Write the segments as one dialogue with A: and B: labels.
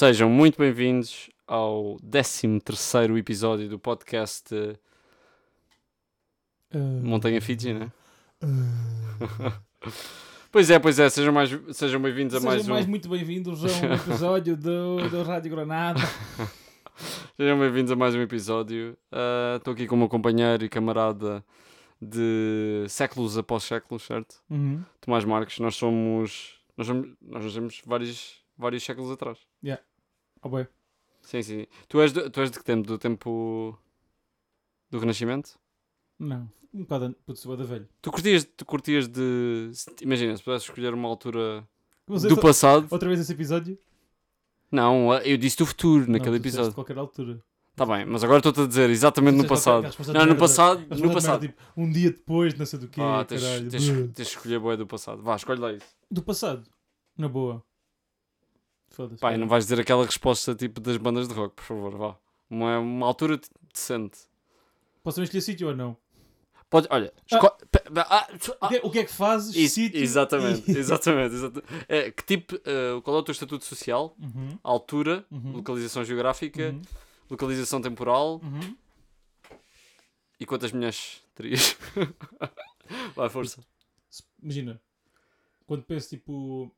A: Sejam muito bem-vindos ao 13 episódio do podcast eh, Montanha Fiji, né? pois é, pois é, sejam, mais, sejam bem-vindos a
B: Sejam
A: mais um.
B: mais muito bem-vindos a um episódio do, do Rádio Granada.
A: Sejam bem-vindos a mais um episódio. Ah, Estou aqui com o meu companheiro e camarada de séculos após séculos, certo?
B: Uhum.
A: Tomás Marques, nós somos. Nós, somos, nós nascemos vários, vários séculos atrás.
B: Oh, bem.
A: Sim, sim. Tu és, de, tu és de que tempo? Do tempo. do Renascimento?
B: Não, um bocado sou da velho.
A: Tu curtias, tu curtias de. Imagina, se pudesses escolher uma altura
B: Vamos
A: do passado.
B: Outra vez esse episódio?
A: Não, eu disse do futuro
B: Não,
A: naquele episódio.
B: De qualquer altura.
A: Tá bem, mas agora estou-te a dizer exatamente no passado. Não, no passado. No passado.
B: merda, tipo, um dia depois, não sei do quê,
A: Ah, tens,
B: caralho.
A: tens,
B: Buh.
A: tens de escolher boa do passado. Vá, escolhe lá isso.
B: Do passado? Na boa. Foda-se.
A: Pai, não vais dizer aquela resposta tipo das bandas de rock, por favor, vá. Uma, uma altura de- decente.
B: Posso escolher sítio ou não?
A: Pode, olha, esco... ah, su-
B: O
A: ah,
B: que, é- o que é que fazes?
A: isso,
B: sítio
A: exatamente,
B: e-
A: exatamente, exatamente. É, que tipo, eh, qual é o teu estatuto social?
B: Uhum,
A: Altura,
B: uhum,
A: localização geográfica,
B: uhum,
A: localização temporal
B: uhum.
A: e quantas mulheres terias? Vai, força.
B: Imagina, quando penso tipo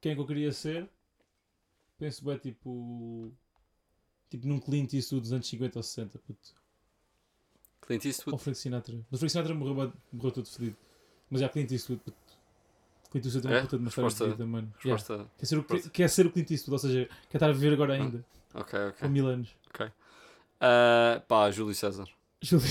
B: quem é que eu queria ser, penso bem tipo. Tipo num Clint Eastwood dos anos 50 ou 60, puto.
A: Clint Eastwood.
B: Ou Frank Sinatra. Mas Frank Sinatra morreu, morreu todo fedido. Mas já Clint Eastwood, puto. Clint Eastwood tem uma
A: É?
B: puta de uma história de vida, mano. Yeah.
A: Resposta.
B: Quer, ser o, quer, quer ser o Clint Eastwood, ou seja, quer estar a viver agora ainda.
A: Ok, ok.
B: Com mil anos.
A: Ah, pá, Júlio César.
B: Júlio.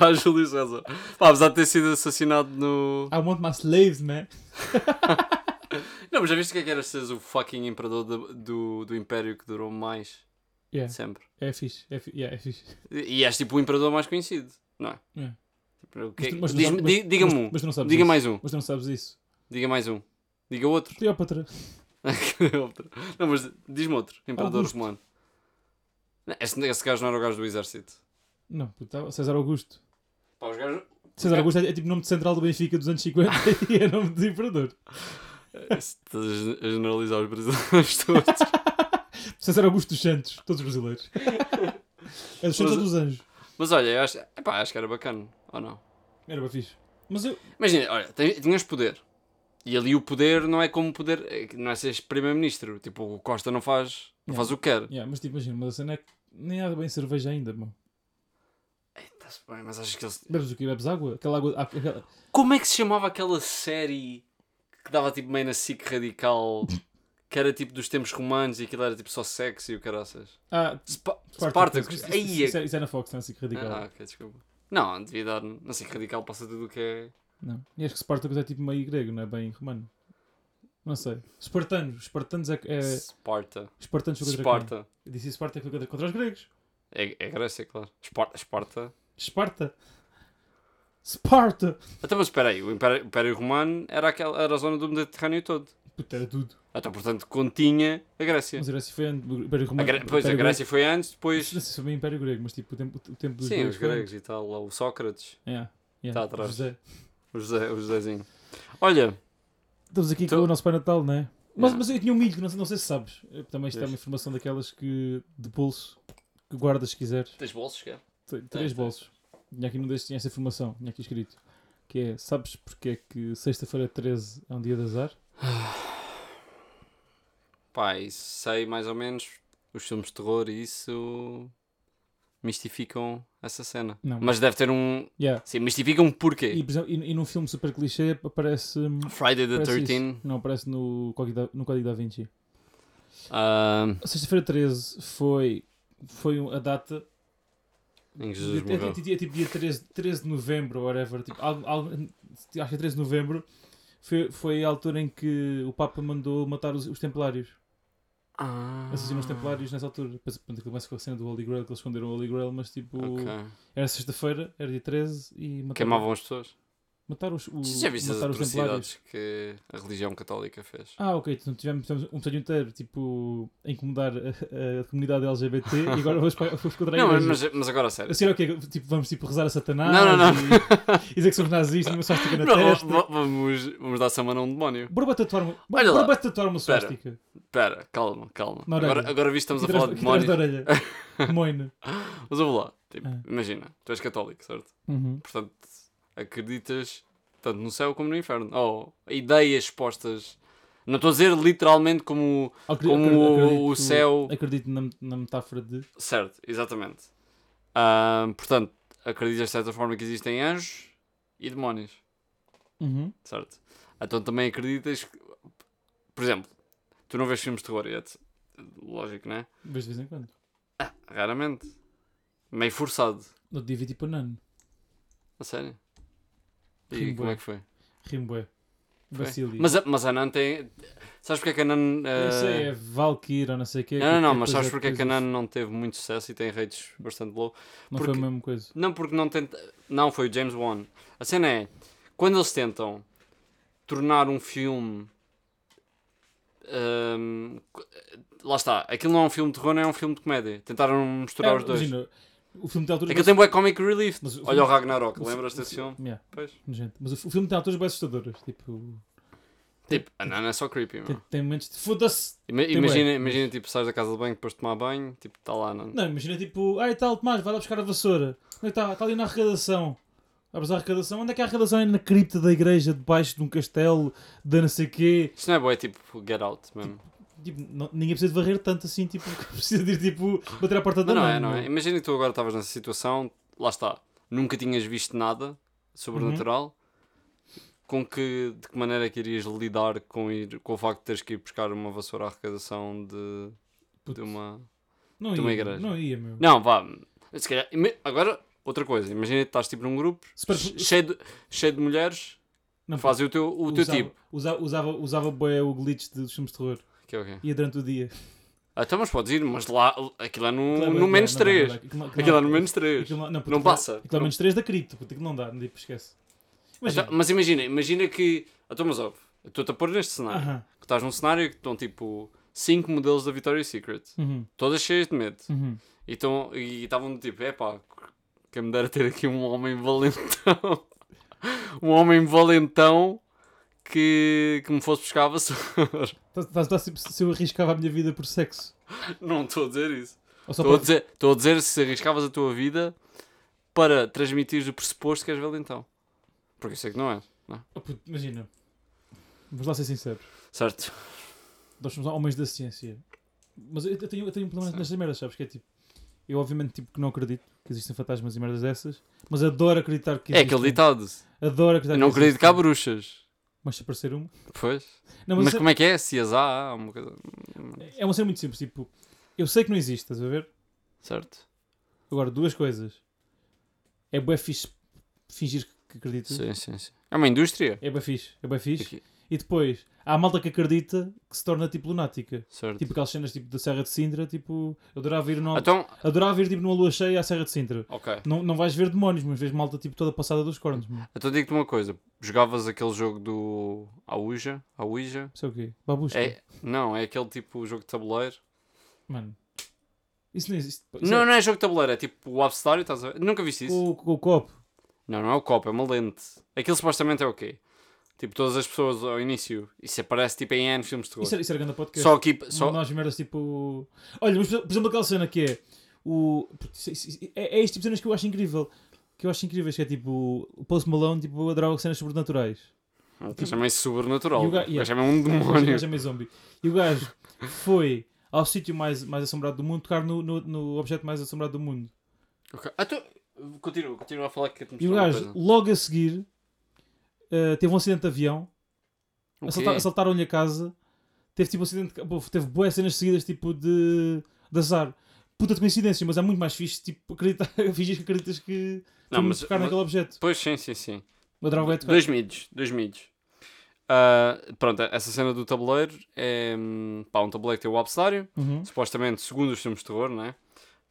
A: Pá, Júlio César. Pá, apesar de ter sido assassinado no.
B: I want my slaves, man.
A: Não, mas já viste o que é que era seres o fucking imperador do, do, do império que durou mais
B: Yeah,
A: sempre?
B: é fixe. É, fi- yeah, é fixe.
A: E és tipo o imperador mais conhecido, não é?
B: Yeah.
A: Tipo,
B: Mas mas
A: Diga-me um.
B: Mas não
A: Diga
B: isso.
A: mais um.
B: Mas não sabes isso.
A: Diga mais um. Diga outro.
B: Cleópatra.
A: Não, mas diz-me outro. Imperador
B: Augusto.
A: romano. Não, Esse, esse gajo não era o gajo do exército.
B: Não, puta, César Augusto.
A: Pá, os gajos.
B: César. Augusto é, é tipo nome de central do Benfica dos anos 50 e é nome de imperador.
A: Estás a generalizar os brasileiros todos.
B: César Augusto dos Santos, todos os brasileiros. É dos Santos ou dos Anjos?
A: Mas olha, eu acho, epá, acho que era bacana, ou não?
B: Era bem fixe. Mas eu.
A: Imagina, olha, tinhas poder. E ali o poder não é como poder. é Não é seres primeiro-ministro. Tipo, o Costa não faz, não
B: Yeah.
A: faz o que quer.
B: Yeah, mas tipo, imagina, mas a cena é que nem há bem cerveja ainda, mano.
A: Está-se bem, mas acho que eles.
B: Bebes o quê? Bebes água? Aquela água. Aquela...
A: Como é que se chamava aquela série que dava tipo meio na SIC radical? que era tipo dos tempos romanos e aquilo era tipo só sexy e o caraças?
B: Ah,
A: Spa
B: Spartacus. Isso, isso,
A: é-
B: isso, é, isso é na Fox, não é radical.
A: Ah, ok, desculpa. Não, devia dar. Na SIC radical passa tudo o que é.
B: Não. E acho que Spartacus é tipo meio grego, não é bem romano. Não sei. Espartanos. Espartanos é. é...
A: Sparta.
B: Espartanos foi contra
A: Esparta.
B: quem? Eu disse Esparta foi contra, contra os gregos.
A: É, é Grécia, claro. Esparta. Esparta.
B: Esparta. Esparta!
A: Até mas espera aí, o Império, o Império Romano era, aquela, era a zona do Mediterrâneo todo.
B: Puta, era tudo.
A: Então, portanto, continha a Grécia.
B: Mas a Grécia foi antes. o Império
A: A
B: Romano.
A: Gré- pois, a Grécia foi antes, depois.
B: Não sei se foi bem Império Grego, mas tipo o tempo, o tempo dos
A: Sim,
B: gregos.
A: os gregos e tal, lá, o Sócrates,
B: Yeah, yeah.
A: Tá atrás.
B: José.
A: o José, o Josézinho. Olha,
B: Estamos aqui
A: Tu-
B: com o nosso Pai Natal, não é? Mas,
A: Yeah.
B: mas eu tinha um milho, não, sei- não sei se sabes. Também isto é uma informação daquelas que de pulso que guardas se quiseres.
A: tens bolsos, quer?
B: Três bolsos. Tinha aqui num destes tinha essa informação, tinha aqui escrito. Que é, sabes porque é que sexta-feira 13 é um dia de azar?
A: Pá, isso sei mais ou menos. Os filmes de terror e isso mistificam essa cena.
B: Não.
A: Mas deve ter um.
B: Yeah.
A: Sim, mistificam porquê?
B: E, exemplo, e, e num filme super clichê aparece. hum,
A: Friday the
B: aparece
A: 13
B: isso. Não, aparece no Código da, no Código da Vinci.
A: ah,
B: Sexta-feira 13 foi, foi a data.
A: Em Jesus
B: é, é,
A: morreu.
B: é, é tipo dia 13, 13 de novembro, whatever. Tipo, algo, algo, acho que é 13 de novembro. Foi, foi a altura em que o Papa mandou matar os, os Templários.
A: Ah,
B: Assassinou os Templários nessa altura. Depois começa com a cena do Holy Grail, que eles esconderam o Holy Grail, mas tipo.
A: Ok.
B: Era sexta-feira, era dia 13 e mataram.
A: Queimavam as pessoas.
B: Matar os, o,
A: Já viste as
B: matar os templários.
A: que a religião católica fez?
B: Ah, ok. Então tivemos, tivemos um episódio inteiro tipo, a incomodar a, a comunidade LGBT e agora vamos, vamos contra a
A: Não, mas, mas, agora sério.
B: A sério, o quê? Tipo, vamos tipo, rezar a Satanás
A: Não, não, não.
B: E, e dizer que somos nazistas, uma swastika na
A: Não,
B: testa.
A: va- vamos, vamos dar semana a um demónio.
B: Bora tatuar uma,
A: Olha
B: bora tatuar uma
A: Espera.
B: swastika.
A: Espera, calma, calma. Agora, agora visto estamos a falar de demónios.
B: Moina.
A: Mas vou lá. Tipo,
B: Ah.
A: imagina, tu és católico, certo?
B: Uhum.
A: Portanto, acreditas tanto no céu como no inferno. Ou ideias expostas. Não estou a dizer literalmente como.
B: Acre-
A: Como
B: acre-
A: o
B: acredito-
A: céu-
B: Acredito na, na metáfora de.
A: Certo, exatamente. Ah, portanto, acreditas de certa forma que existem anjos e demónios.
B: Uhum.
A: Certo? Então também acreditas que. Por exemplo, tu não vês filmes de terror, é lógico, não é?
B: Vejo de vez em quando.
A: Raramente. Meio forçado.
B: No dia vi tipo Nano.
A: A sério? E
B: Rimo
A: como é que foi?
B: Rimbué. Basílio.
A: Mas a, mas a Nan tem. Sabes porque é que a Nan.
B: Eu sei,
A: eh,
B: é Valkyrie ou não sei o quê.
A: Não, não, não,
B: que
A: mas sabes
B: é
A: porque é que a Nan não teve muito sucesso e tem rates bastante low?
B: Não foi
A: porque-
B: a mesma coisa.
A: Não, porque não tenta. Não, foi o James Wan. A cena é. Quando eles tentam tornar um filme. ahm, lá está. Aquilo não é um filme de terror, não é um filme de comédia. Tentaram misturar
B: É,
A: os dois.
B: Imagina, o filme tem alturas.
A: Aquilo tem bué comic relief.
B: Mas o
A: Olha
B: filme-
A: o Ragnarok,
B: o fi-
A: lembras desse
B: fi-
A: filme?
B: Yeah,
A: Pois.
B: nojento. Mas o, o filme tem alturas bem assustadoras. Tipo,
A: Tipo, a Nan é só creepy,
B: tem,
A: meu.
B: tem momentos de foda-se.
A: Ima-
B: tem
A: Imagina,
B: bué,
A: imagina tipo, sais da casa de banho depois de tomar banho, tipo, está lá, não.
B: Não, imagina tipo, ai tal, Tomás, vai lá buscar a vassoura. Onde é que está? Está ali na arrecadação. Abres a arrecadação. Onde é que é a arrecadação? É na cripta da igreja, debaixo de um castelo, de não sei quê.
A: Isto não é boa, é tipo Get Out mesmo.
B: Tipo, não- ninguém precisa de varrer tanto assim, tipo, precisa de ir tipo, bater à porta da
A: Não, não
B: mãe.
A: é, não é. Imagina que tu agora estavas nessa situação, lá está, nunca tinhas visto nada sobrenatural. Com que, de que maneira é que irias lidar com, ir, com o facto de teres que ir buscar uma vassoura à arrecadação de, de uma.
B: não
A: de uma
B: ia,
A: igreja.
B: Não ia, meu.
A: Não, vá. Se calhar, agora, outra coisa. Imagina que estás tipo num grupo
B: Super-
A: cheio, de, cheio de mulheres
B: Não,
A: fazem o teu, o teu
B: usava,
A: tipo.
B: Usava, usava, usava bué o glitch dos filmes de terror.
A: Que é o quê?
B: Ia durante o dia.
A: Ah, então, mas podes ir, mas lá, aquilo é no,
B: é
A: no menos
B: não, não,
A: 3.
B: não, aquilo não- aquilo
A: Aquilo é
B: não-
A: no menos 3.
B: aquilo não, não, puto,
A: Não
B: aquilo-
A: passa.
B: Aquilo é menos 3 da cripto, puto, aquilo não dá, não tipo, esquece. Imagina.
A: Então, mas imagina, imagina que. Então, mas ouve, eu estou-te a pôr neste cenário.
B: Aham.
A: Que estás num cenário que estão tipo 5 modelos da Victoria's Secret,
B: Uhum.
A: todas cheias de medo.
B: Uhum.
A: E tão- e estavam do tipo, é pá, quem me dera ter aqui um homem valentão. um homem valentão que, que me fosse buscar a vassoura.
B: Estás- estás- tipo, se eu arriscava a minha vida por sexo.
A: Não estou a dizer isso. Estou a
B: para...
A: dizer, estou a dizer se arriscavas a tua vida para transmitir o pressuposto que és valentão. Porque eu sei que não és. Não é?
B: Oh, puto, imagina. Vamos lá ser sinceros.
A: Certo?
B: Nós somos homens da ciência. Mas eu, tenho, eu tenho um problema nestas merdas, sabes? Que é tipo. Eu obviamente tipo, que não acredito que existem fantasmas e merdas dessas, mas adoro acreditar que
A: É
B: existem.
A: aquele ditado.
B: Adoro acreditar
A: Eu não
B: que
A: acredito que há bruxas.
B: Mas se aparecer uma.
A: Pois.
B: Não,
A: Mas,
B: mas, é-
A: como é que é? Se as há, há uma coisa.
B: é uma cena muito simples. Tipo, eu sei que não existe, estás a ver?
A: Certo?
B: Agora, duas coisas. É bué fixe fingir que acreditas.
A: Sim, sim, sim. É uma indústria.
B: É bué fixe. É bué fixe.
A: Aqui.
B: E depois, há malta que acredita que se torna tipo lunática.
A: Certo.
B: Tipo aquelas cenas tipo da Serra de Sintra, tipo, eu adorava ir, numa,
A: Então,
B: adorava ir tipo, numa lua cheia à Serra de Sintra.
A: ok.
B: Não, não vais ver demónios, mas vês malta tipo toda passada dos cornos. Mano.
A: Então digo-te uma coisa. Jogavas aquele jogo do. A Ouija? A Ouija?
B: Isso é o quê? Babusca?
A: É, não, é aquele tipo jogo de tabuleiro.
B: Mano. Isso não existe. Isso
A: Não,
B: é...
A: não é jogo de tabuleiro, é tipo o Abstário, estás a ver? Nunca viste isso?
B: Com o copo.
A: Não, não é o copo, é uma lente. Aquilo supostamente é o quê? Tipo, todas as pessoas ao início. Isso aparece tipo em N filmes de terror.
B: Isso era, isso era grande podcast.
A: Só aqui. Só...
B: Nós merdas tipo. Olha, mas por exemplo aquela cena que é. O... É, é este tipo de cenas que eu acho incrível. Que eu acho incríveis, que é tipo. O Post Malone tipo, adorava cenas sobrenaturais.
A: Não chamei isso sobrenatural.
B: O yeah.
A: chamei um
B: O
A: demónio.
B: gajo é meio zombie. E o gajo foi ao sítio mais, mais assombrado do mundo tocar no, no, no objeto mais assombrado do mundo.
A: Ok. Ah, tu... Continua, continua a falar que
B: E o gajo, logo a seguir, eh, teve um acidente de avião.
A: O quê?
B: Assalta- Assaltaram-lhe a casa. Teve tipo um acidente. Teve boas cenas seguidas tipo de, de azar. Puta de coincidência, mas é muito mais fixe tipo, acreditar, fingir que acreditas que
A: Não, mas-
B: tocar
A: mas-
B: naquele objeto.
A: Pois, sim, sim, sim.
B: Adorava é tocar.
A: Dois mídios, dois mídios. Ah, pronto, essa cena do tabuleiro é pá, um tabuleiro que tem o abcedário.
B: Uhum.
A: Supostamente, segundo os filmes de terror, né?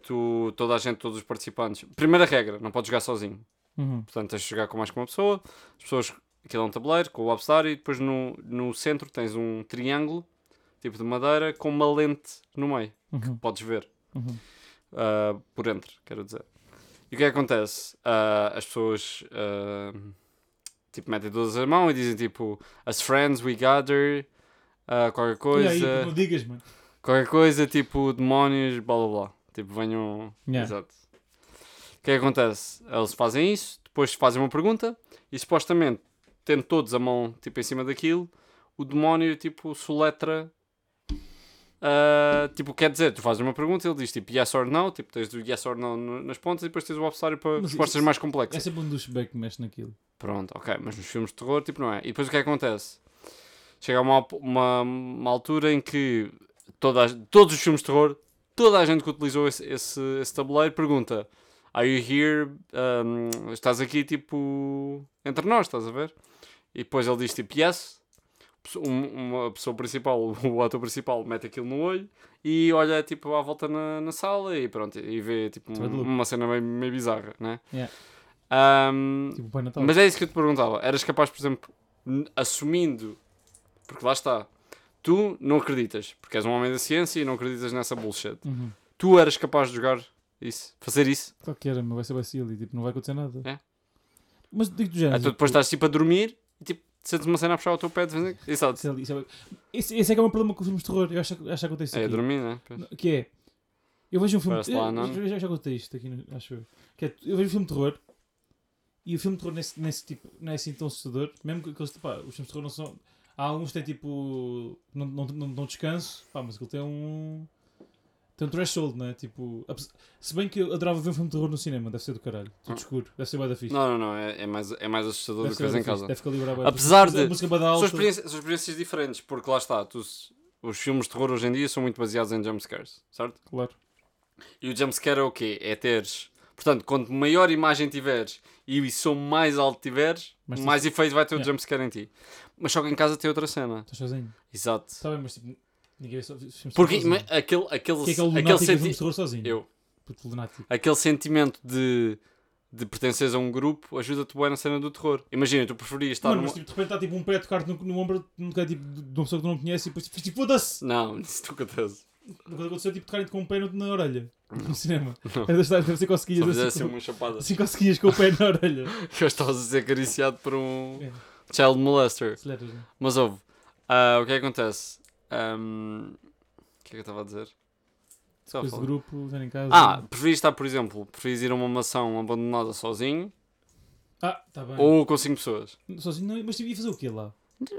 A: Tu, toda a gente, todos os participantes. Primeira regra, não podes jogar sozinho.
B: Uhum.
A: Portanto, tens de jogar com mais que uma pessoa. As pessoas, aquilo é um tabuleiro com o Upstar e depois no, no centro tens um triângulo, tipo de madeira, com uma lente no meio,
B: Uhum.
A: podes ver.
B: Uhum.
A: uh, por dentro, quero dizer. E o que é que acontece? Uh, as pessoas uh, tipo, metem todas as mãos e dizem tipo as friends we gather, qualquer coisa,
B: aí, tipo, não digas, mano.
A: qualquer coisa tipo demónios, blá blá blá. Tipo, venham.
B: Yeah.
A: Exato. O que é que acontece? Eles fazem isso, depois fazem uma pergunta e supostamente, tendo todos a mão tipo, em cima daquilo, o demónio tipo soletra. ah, tipo, quer dizer, tu fazes uma pergunta ele diz tipo yes or no, tipo, tens o yes or no nas pontas e depois tens o obstáculo para
B: Mas
A: respostas
B: isso-
A: mais
B: É
A: complexas.
B: sempre um douchebag que mexe naquilo.
A: Pronto, ok, mas nos filmes de terror, tipo, não é. E depois o que é que acontece? Chega a uma, uma, uma altura em que toda a- todos os filmes de terror, toda a gente que utilizou esse, esse, esse tabuleiro pergunta: Are you here? Um, estás aqui, tipo, entre nós, estás a ver? E depois ele diz, tipo, yes. Um- Uma pessoa principal, o ator principal, mete aquilo no olho e olha, tipo, à volta na, na sala e pronto, e vê, tipo,
B: de
A: um- uma cena meio, meio bizarra, né?
B: Yeah.
A: Um,
B: Tipo
A: mas é isso que eu te perguntava. Eras capaz, por exemplo, assumindo, porque lá está, tu não acreditas, porque és um homem da ciência e não acreditas nessa bullshit.
B: Uhum.
A: Tu eras capaz de jogar isso, fazer isso.
B: Claro que era, mas vai ser vacilo e tipo, não vai acontecer nada.
A: É.
B: Mas digo do género.
A: Aí tu depois estás tipo a dormir e tipo, sentes uma cena a puxar o teu pé de vez em quando.
B: É- isso é- Esse, esse é que é o meu problema com os filmes de terror. Eu acho, que- acho que acontece
A: É,
B: aqui.
A: dormir, né? Pois.
B: Que é. Eu vejo um filme.
A: Parece lá,
B: eu,
A: não?
B: eu já, já contei isto aqui, acho eu. Que é, eu vejo um filme de terror e o filme de terror nesse, nesse tipo, não é assim tão assustador. Mesmo que aqueles, pá, os filmes de terror não são. Há alguns que têm tipo. Não, não, não, não descanso, pá, mas aquilo tem um. Tem um threshold, né? Tipo. apes- Se bem que eu adorava ver um filme de terror no cinema, deve ser do caralho. Tudo
A: Ah.
B: escuro, deve ser bué da fixe.
A: Não, não, não. É, é mais, é mais assustador
B: Deve
A: do que vês
B: bué
A: em casa.
B: Deve calibrar da
A: Apesar de-
B: da
A: São experiências, são experiências diferentes, porque lá está, tu, os filmes de terror hoje em dia são muito baseados em jumpscares, certo?
B: Claro.
A: E o jumpscare é o quê? É teres. Portanto, quanto maior imagem tiveres e som mais alto tiveres,
B: Mas
A: mais efeito vai ter o
B: Yeah.
A: jumpscare em ti. Mas só que em casa tem outra cena.
B: Estás sozinho.
A: Exato.
B: Está bem, mas tipo. Ninguém vê filmes de
A: Porque
B: sozinho.
A: aquele, aquele,
B: Que é aquele
A: aquele,
B: lunático que vê
A: senti-
B: filmes de terror sozinho.
A: eu, aquele sentimento de, de pertenceres a um grupo ajuda-te bem na cena do terror. Imagina, tu preferias estar
B: Mano,
A: numa...
B: mas tipo, de repente está tipo um pé a tocar-te no, no ombro lugar tipo, de de uma pessoa que tu não conheces e depois tipo, tipo foda-se!
A: Não, isso não acontece.
B: Nunca aconteceu tipo tocarem-te com um pé no- na orelha. No cinema. Era das deve ser conseguias assim, com-
A: uma chapada.
B: assim conseguias com o pé na orelha.
A: Que eu estava a ser acariciado por um
B: É.
A: child molester.
B: Né?
A: Mas ouve, ah, o que é que acontece? Ahm, o que é que eu estava a dizer? Só
B: Depois grupo, em casa.
A: Ah, preferias estar, por exemplo, preferias ir a uma mansão abandonada sozinho
B: Ah, tá bem.
A: ou com 5 pessoas?
B: Sozinho não, mas tipo, ia fazer o quê lá?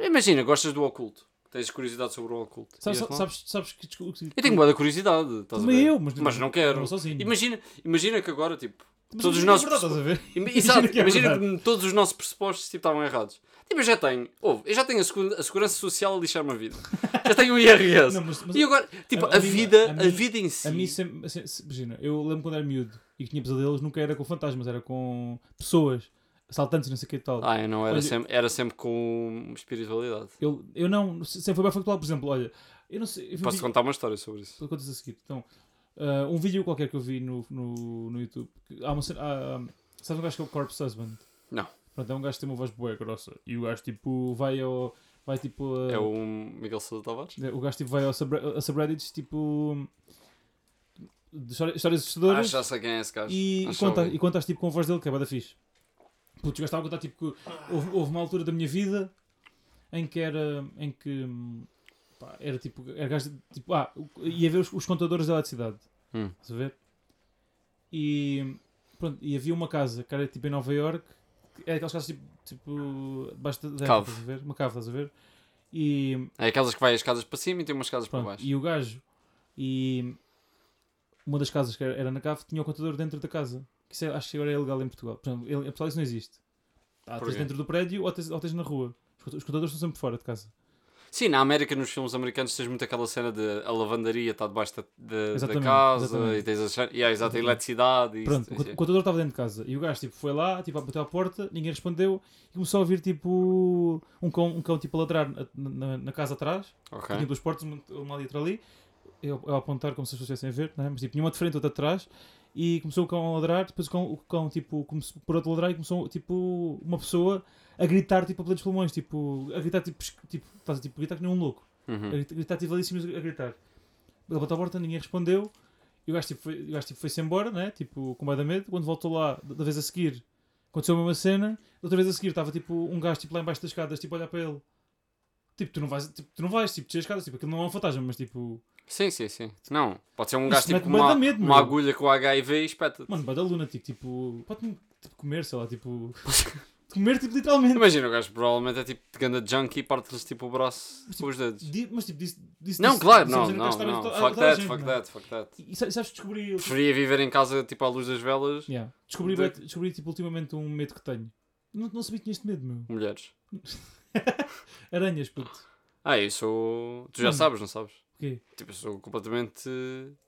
A: Imagina, gostas do oculto, tens curiosidade sobre o oculto.
B: Sabes, sabes, sabes que.
A: Eu tenho boa curiosidade, estás
B: Também eu, mas,
A: Mas não quero.
B: Não sozinho.
A: Imagina, imagina que agora, tipo,
B: Mas
A: todos os
B: imagina
A: nossos
B: é verdade, ver?
A: Ima-
B: Imagina
A: Exato,
B: que é
A: imagina que todos os nossos pressupostos tipo, estavam errados. Tipo, eu já tenho, ouve, eu já tenho a, a segurança social a lixar-me a vida. Já tenho o IRS.
B: Não, mas- mas-
A: e agora, tipo,
B: a-
A: a,
B: a
A: vida,
B: a
A: vida em si.
B: A mim sempre, se- se- imagina, eu lembro quando era miúdo e que tinha pesadelos, nunca era com fantasmas, era com pessoas, assaltantes, não sei o que e tal.
A: Ah, eu não, era,
B: Olha-
A: sempre, era sempre com espiritualidade.
B: Eu, eu não, sempre foi bem factual, por exemplo, olha, eu não sei, eu vi
A: Posso
B: vídeo-
A: contar uma história sobre isso?
B: contas a seguir. Então, ah, um vídeo qualquer que eu vi no, no, no YouTube, há uma cena, há, sabe um gajo que é o Corpse Husband?
A: Não.
B: Pronto, é um gajo que tem uma voz boa, grossa, e o gajo tipo vai ao, vai tipo, a-
A: É o Miguel Sousa Tavares?
B: o gajo tipo vai ao subre- a subreddits, tipo, histórias, histórias
A: Ah,
B: assustadoras.
A: já sei quem é esse gajo.
B: E, e, conta, e contas tipo com a voz dele, que é bada fixe. Putz, o gajo estava a contar tipo que houve, houve uma altura da minha vida em que era. em que. Pá, era tipo. Era gajo, de- tipo ah, ia ver os, os contadores da eletricidade.
A: Hum.
B: Estás a ver? E. Pronto, e havia uma casa que era tipo em Nova York. Era aquelas casas tipo. tipo da terra,
A: Cave.
B: estás a ver? Uma cave, estás a ver? E.
A: É aquelas que vai as casas para cima e tem umas casas para
B: Pronto,
A: baixo.
B: e o gajo. E. Uma das casas que era, era na cave tinha o contador dentro da casa. Que isso é- acho que agora é ilegal em Portugal. Portanto, ele- em Portugal isso não existe. Ah, tens dentro do prédio ou tens, ou tens na rua. Os contadores estão sempre fora de casa.
A: Sim, na América, nos filmes americanos, tens muito aquela cena de a lavandaria está debaixo da, da- da casa
B: exatamente.
A: e tens a, há exato, a
B: Exatamente.
A: eletricidade
B: Pronto,
A: isso,
B: o, o contador estava dentro de casa. E o gajo tipo, foi lá, tipo, bateu à porta, ninguém respondeu. E começou a ouvir tipo. Um cão, um cão tipo, a ladrar na, na- na casa atrás.
A: Ok.
B: Tinha duas portas, uma ali e outra ali. Eu, eu a apontar como se as pessoas estivessem a ver, não é? mas tipo, tinha uma de frente, outra de trás. E começou o cão a ladrar, depois o cão, o cão tipo, começou por outro a ladrar e começou tipo uma pessoa a gritar tipo a pelos pulmões, tipo, a gritar tipo, tipo, a tipo, a gritar que nem um louco. A
A: Uhum.
B: gritar, gritar tipo ali a gritar. Ele bateu a porta, ninguém respondeu. E o gajo tipo, foi, o gajo, tipo, foi-se embora, né? Tipo, com medo medo. Quando voltou lá, da vez a seguir, aconteceu a mesma cena. Da outra vez a seguir, estava tipo um gajo tipo, lá embaixo das escadas, tipo, a olhar para ele. Tipo, tu não vais, tipo, tu não vais, tipo, descer as escadas, tipo, aquilo não é um fantasma, mas tipo,
A: Sim, sim, sim. Não, pode ser um
B: Isso
A: gajo tipo com uma,
B: medo,
A: uma agulha com HIV e espeta
B: mano, bada lunático, tipo, pode tipo, comer, sei lá, tipo, comer, tipo, literalmente.
A: Imagina, o gajo provavelmente é tipo de ganda junkie e parte-lhes tipo o braço
B: Mas,
A: com os dedos.
B: Di- mas tipo, disse, disse
A: Não,
B: disse-
A: claro,
B: disse-
A: não, não, não.
B: toda-
A: Fuck that, fuck
B: não
A: that, fuck that.
B: E sa- sabes, descobri,
A: Preferia viver em casa tipo à luz das velas,
B: yeah, descobri,
A: De-
B: descobri, tipo, ultimamente um medo que tenho. Não, não sabia que tinha este medo, meu.
A: mulheres.
B: Aranhas, puto.
A: Ah, sou. Tu já
B: Mano.
A: sabes, não sabes? Tipo, eu sou completamente.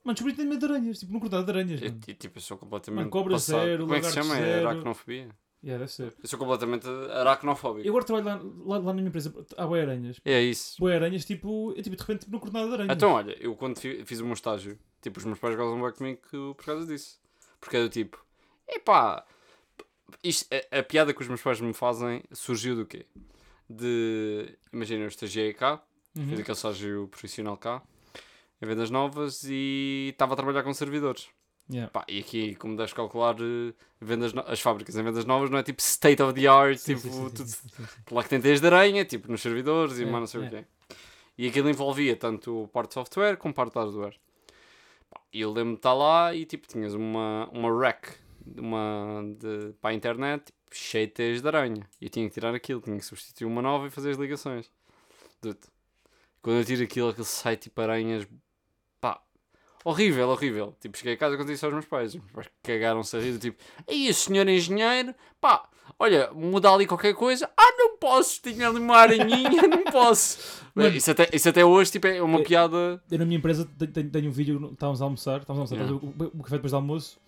B: Mano, descobri medo de aranhas, tipo, não cortar de aranhas,
A: Eu,
B: mano.
A: tipo, eu sou completamente.
B: Mano, cobra
A: passado.
B: zero,
A: Como é que se chama? É
B: zero.
A: aracnofobia.
B: Yeah, deve ser.
A: Eu sou completamente aracnofóbico.
B: Eu agora trabalho lá, lá, lá na minha empresa, há boi aranhas.
A: É isso.
B: Boi aranhas, tipo, eu tipo, de repente não corto nada de aranhas.
A: Então, olha, eu quando fi- fiz o meu estágio, tipo, os meus pais gozam bem comigo que- por causa disso. Porque é do tipo, epá, isto, a, a piada que os meus pais me fazem surgiu do quê? De, imagina, eu estagiei cá,
B: Uhum.
A: fiz aquele estágio profissional cá, em vendas novas e estava a trabalhar com servidores.
B: Yeah.
A: Pá, e aqui, como deves calcular, eh, vendas no- as fábricas em vendas novas não é tipo state of the art,
B: Sim,
A: tipo,
B: sim, sim,
A: tudo
B: sim.
A: Claro que tem teias de aranha, tipo, nos servidores e
B: É,
A: mais não sei
B: é.
A: o quê. E aquilo envolvia tanto parte de software como parte de hardware. E eu lembro de estar lá e tipo, tinhas uma, uma rack uma de, para a internet tipo, cheia de teias de aranha. E eu tinha que tirar aquilo, tinha que substituir uma nova e fazer as ligações. Dude, Quando eu tiro aquilo, aquilo sai tipo aranhas. Pá, horrível, horrível. Tipo, cheguei a casa e contei isso aos meus pais. Os meus pais cagaram-se a rir, tipo, aí, senhor engenheiro, pá, olha, muda ali qualquer coisa. Ah, não posso, tinha ali uma aranhinha, não posso.
B: Mano.
A: isso, até, isso até hoje tipo, é uma piada.
B: Eu na minha empresa te- tenho, tenho um vídeo, estávamos a almoçar, estávamos a almoçar,
A: Yeah.
B: a- o, o café depois do almoço,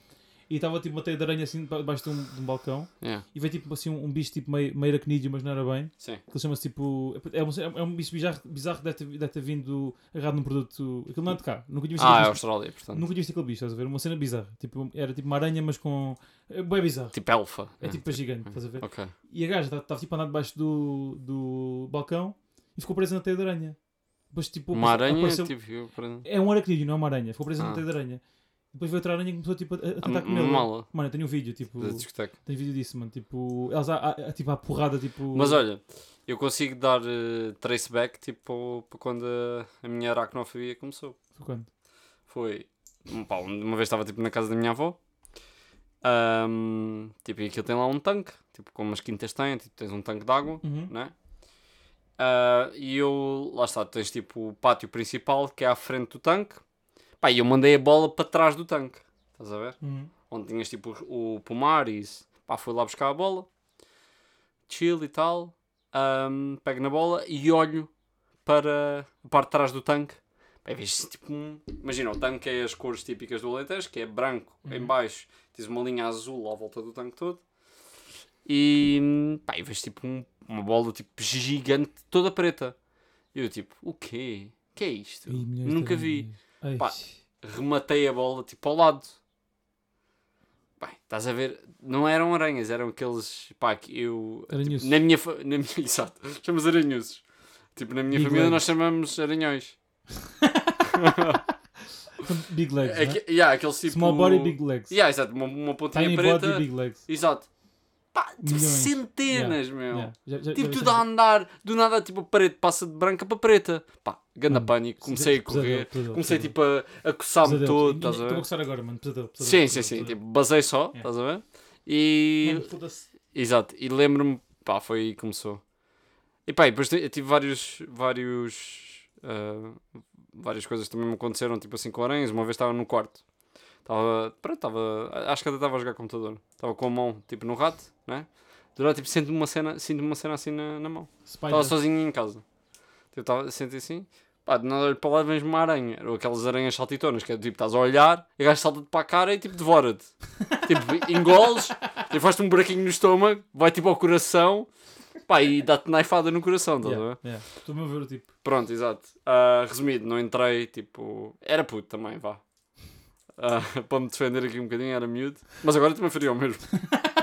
B: e estava tipo uma teia de aranha assim debaixo de um, de um balcão,
A: Yeah,
B: e veio tipo assim um, um bicho tipo meio, meio aracnídeo, mas não era bem.
A: sim.
B: Aquilo chama-se tipo. É um, é um bicho bizarro, bizarro que deve ter, deve ter vindo agarrado num produto. Aquilo não é de cá. Nunca tinha visto,
A: Ah, é Austrália, portanto.
B: nunca tinha visto aquele bicho, estás a ver? Uma cena bizarra. Tipo, era tipo uma aranha, mas com. É bem bizarro.
A: Tipo elfa.
B: É tipo para gigante, estás a ver?
A: Ok.
B: E a gaja estava tipo a andar debaixo do, do balcão e ficou presa na teia de aranha. Depois, tipo,
A: Uma
B: apareceu-
A: aranha,
B: apareceu-
A: tipo. eu
B: É um aracnídeo, não é uma aranha. Ficou presa na
A: Ah.
B: teia de aranha. Depois veio outra aranha e começou tipo, a, a
A: A
B: tentar comê-la.
A: mala
B: Mano, eu tenho um vídeo, tipo. Tenho vídeo disso, mano. Tipo, elas à, à- tipo, à porrada, tipo.
A: Mas olha, eu consigo dar uh, traceback tipo, para quando a, a minha aracnofobia começou.
B: Foi quando?
A: Foi. Pá, uma vez estava tipo, na casa da minha avó. Ahm, tipo, e aquilo tem lá um tanque. Tipo, como as quintas têm, tipo, tens um tanque de água,
B: Uhum.
A: né? Ah, e eu, lá está, tens tipo o pátio principal que é à frente do tanque. Pá, e eu mandei a bola para trás do tanque. Estás a ver?
B: Uhum.
A: onde tinhas tipo o, pomar e isso. Pá, fui lá buscar a bola, chill e tal, ahm, pego na bola e olho para a parte de trás do tanque. Pá, e vejo tipo um... Imagina, o tanque é as cores típicas do Alentejo, que é branco em
B: Uhum.
A: baixo, tens uma linha azul à volta do tanque todo. E, pá, e vejo tipo um- uma bola tipo gigante, toda preta. E eu tipo, o quê? O que é isto? Nunca vi. Pá, rematei a bola tipo ao lado. Bem, estás a ver? Não eram aranhas, eram aqueles. Pá, que eu.
B: Aranhuços.
A: Na minha. fa- Na minha exato, chamamos aranhuços. Tipo, na minha
B: Big
A: família
B: legs.
A: nós chamamos aranhões.
B: Big legs,
A: É
B: né?
A: yeah, aqueles tipo.
B: Small body, big legs.
A: Yeah, exato, uma, uma pontinha
B: Tiny
A: preta.
B: body, big legs.
A: Exato. Pá, tipo,
B: Milhões.
A: centenas, meu.
B: Yeah. Já- já-
A: Tipo,
B: já
A: tudo a andar, do nada, tipo, a parede passa de branca para preta. Pá, ganda pânico, comecei a correr, comecei tipo a, a coçar-me todo, estás a
B: Estou a gostar agora, mano. Pesadelo,
A: Sim, sim, sim, tipo, basei só,
B: Yeah.
A: estás a ver? E. Exato, e lembro-me, pá, foi aí que começou. E pá, e depois tive vários. vários. ah, várias coisas que também me aconteceram, tipo assim, com aranhas. Uma vez estava no quarto, estava. pronto, estava. acho que até estava a jogar computador. Estava com a mão, tipo, no rato, né? Durante, tipo, sinto uma cena, sinto uma cena assim na, na mão. Estava sozinho em casa. Tipo, estava, senti assim. Pá, de nada olho para lá e vens uma aranha. Ou aquelas aranhas saltitonas, que é tipo, estás a olhar, e o gajo salta-te para a cara e tipo, devora-te. tipo, engoles, e faz-te um buraquinho no estômago, vai tipo ao coração, pá, e dá-te naifada no coração, estás a ver?
B: Yeah, yeah. Estou-me a ver o tipo.
A: Pronto, exato. Ah, resumido, não entrei, tipo. Era puto também, vá. ah, para me defender aqui um bocadinho, era miúdo. Mas agora também faria o mesmo.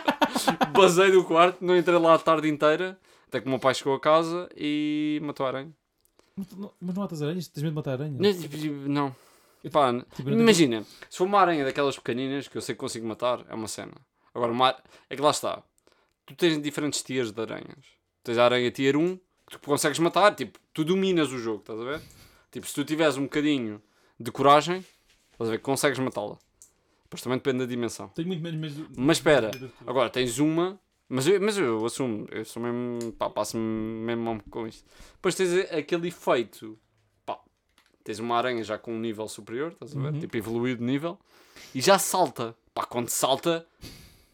A: Basei do quarto, não entrei lá a tarde inteira, até que o meu pai chegou a casa e matou a aranha.
B: Mas, não- mas matas aranhas? Tens medo de matar aranhas?
A: Não, tipo, Não.
B: Tipo, não
A: imagina, se for uma aranha daquelas pequeninas que eu sei que consigo matar, é uma cena. Agora, uma, é que lá está. Tu tens diferentes tiers de aranhas. Tens a aranha tier 1 que tu consegues matar, tipo, tu dominas o jogo, estás a ver? Tipo, se tu tiveres um bocadinho de coragem, estás a ver, consegues matá-la. Depois também depende da dimensão.
B: Tenho muito menos medo.
A: Mas espera, agora tens uma, mas eu, mas eu assumo, eu sou mesmo, pá, passo-me mesmo mal com isto. Depois tens aquele efeito, pá, tens uma aranha já com um nível superior, estás a ver?
B: Uhum.
A: Tipo, evoluído de nível, e já salta. Pá, quando salta,